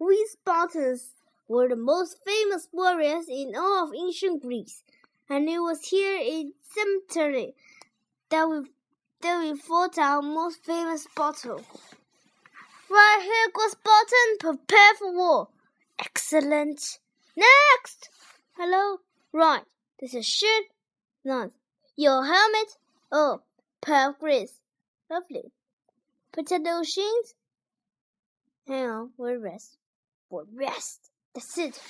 We Spartans were the most famous warriors in all of ancient Greece, and it was here in cemetery that we that we fought our most famous battle. Right here goes Spartan, prepare for war. Excellent. Next. Hello. Right. This is shirt. Nice. Your helmet. Oh, pearl grease. Lovely. Potato shins. Hang on. We'll rest. We'll rest. That's it.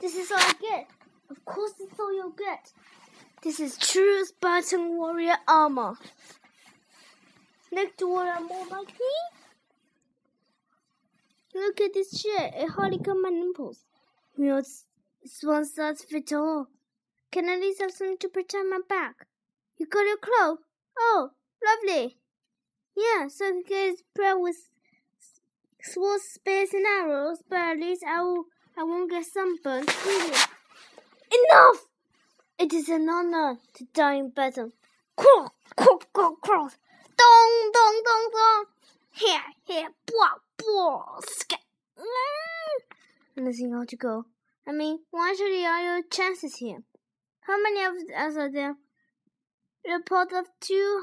This is all I get. Of course, it's all you'll get. This is true Spartan warrior armor. Next to what I'm more like me. Look at this shirt. It hardly covers my nipples. You know, it's, it's one size all. Can I at least have something to protect my back? You got your cloak? Oh, lovely. Yeah, so you can spread with swords, spears, and arrows, but at least I will I won't get sunburned. Enough! It is an honor to die in battle. Cross, cross, cross, cross. Dong, dong, dong, dong. Here, here, blah, blah, scat. Mm. Nothing how to go. I mean, what actually are your chances here? How many of us are there? Report of two,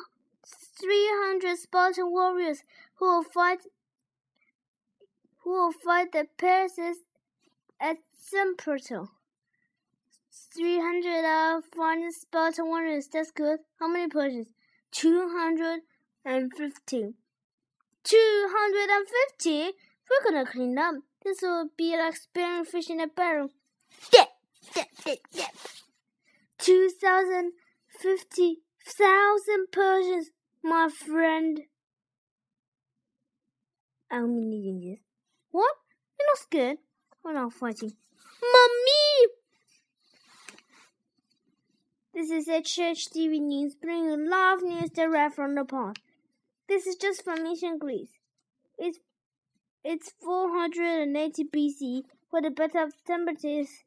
three hundred Spartan warriors who will fight, will fight the Persians at Semperto. 300 of foreign Spartan warriors. That's good. How many Persians? 250. 250? We're gonna clean up. This will be like spearing fish in a barrel. Dip, dip, dip, dip. 2,050,000 Persians, my friend. I'm needing this. What? You're not scared? We're not fighting. Mommy! This is HHTV News bringing live news direct from the pond. This is just from ancient Greece. It's it's 480 BC for the Battle of Tempetes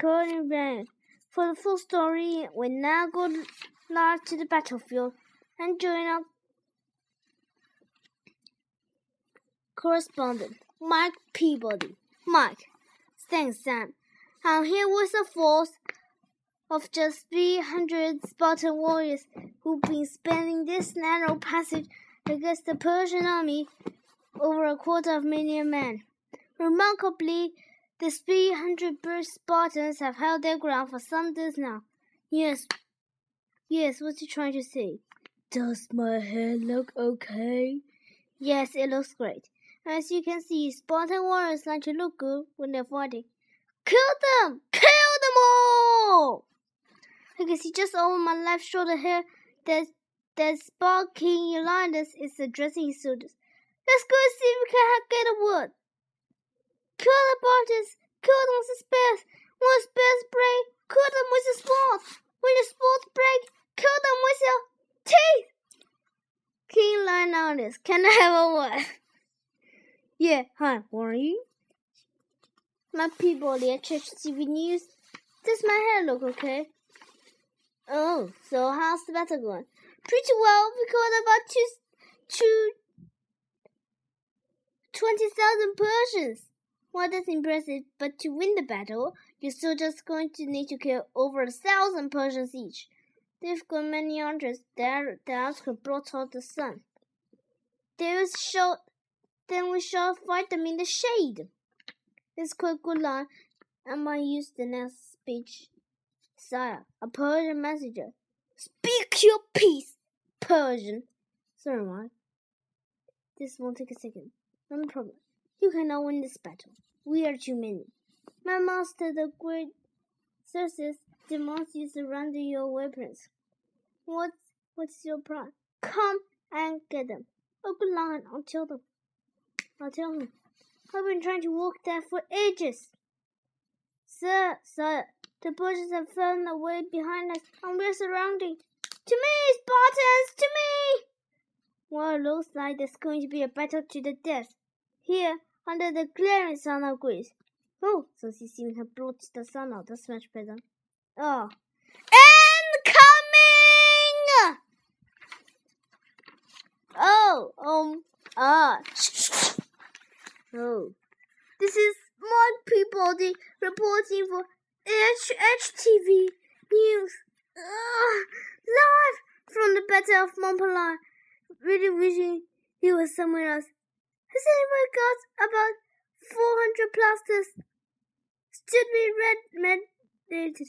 Corinth. For the full story, we now go live to the battlefield and join our correspondent, Mike Peabody. Mike, thanks, Sam. I'm here with a force of just 300 Spartan warriors who've been spending this narrow passage against the Persian army over a quarter of a million men. Remarkably, the 300 British Spartans have held their ground for some days now. Yes, yes, what's he trying to say? Does my hair look okay? Yes, it looks great. As you can see, Spartan warriors like to look good when they're fighting. Kill them! Kill them all! You can see just over my left shoulder here that that Spark King Eulinus is addressing his soldiers. Let's go see if we can get a word. Kill the Spartans! Kill them with the spears! When spears break, kill them with the swords! When the swords break, kill them with your teeth! King Leonidas, can I have a word? yeah, hi, who are you? My people, the Church TV News. Does my hair look okay? Oh, so how's the battle going? Pretty well. We caught about two, two, twenty thousand Persians. Well, that's impressive. But to win the battle, you're still just going to need to kill over a thousand Persians each. They've got many archers that that could blot out the sun. They shall, then we shall fight them in the shade. This quick good line. I might use the next speech. Sire, a Persian messenger. Speak your peace, Persian. Sorry, Mark. This won't take a second. No problem. You cannot win this battle. We are too many. My master, the great Xerxes, demands you surrender your weapons. What's what's your plan? Come and get them. Good line. Tell them. I'll tell him. I've been trying to walk there for ages. Sir, sir, the bushes have fallen away behind us, and we're surrounded. To me, Spartans! To me! Well, it looks like there's going to be a battle to the death. Here, under the glaring sun of Greece. Oh, so she seems to have brought the sun out. That's much better. Oh. Incoming! Oh, um, ah. Oh. This is Mark Peabody reporting for HHTV News. Uh, live from the Battle of Mont Really wishing he was somewhere else. Has anyone got about 400 plasters? Should be red mandated.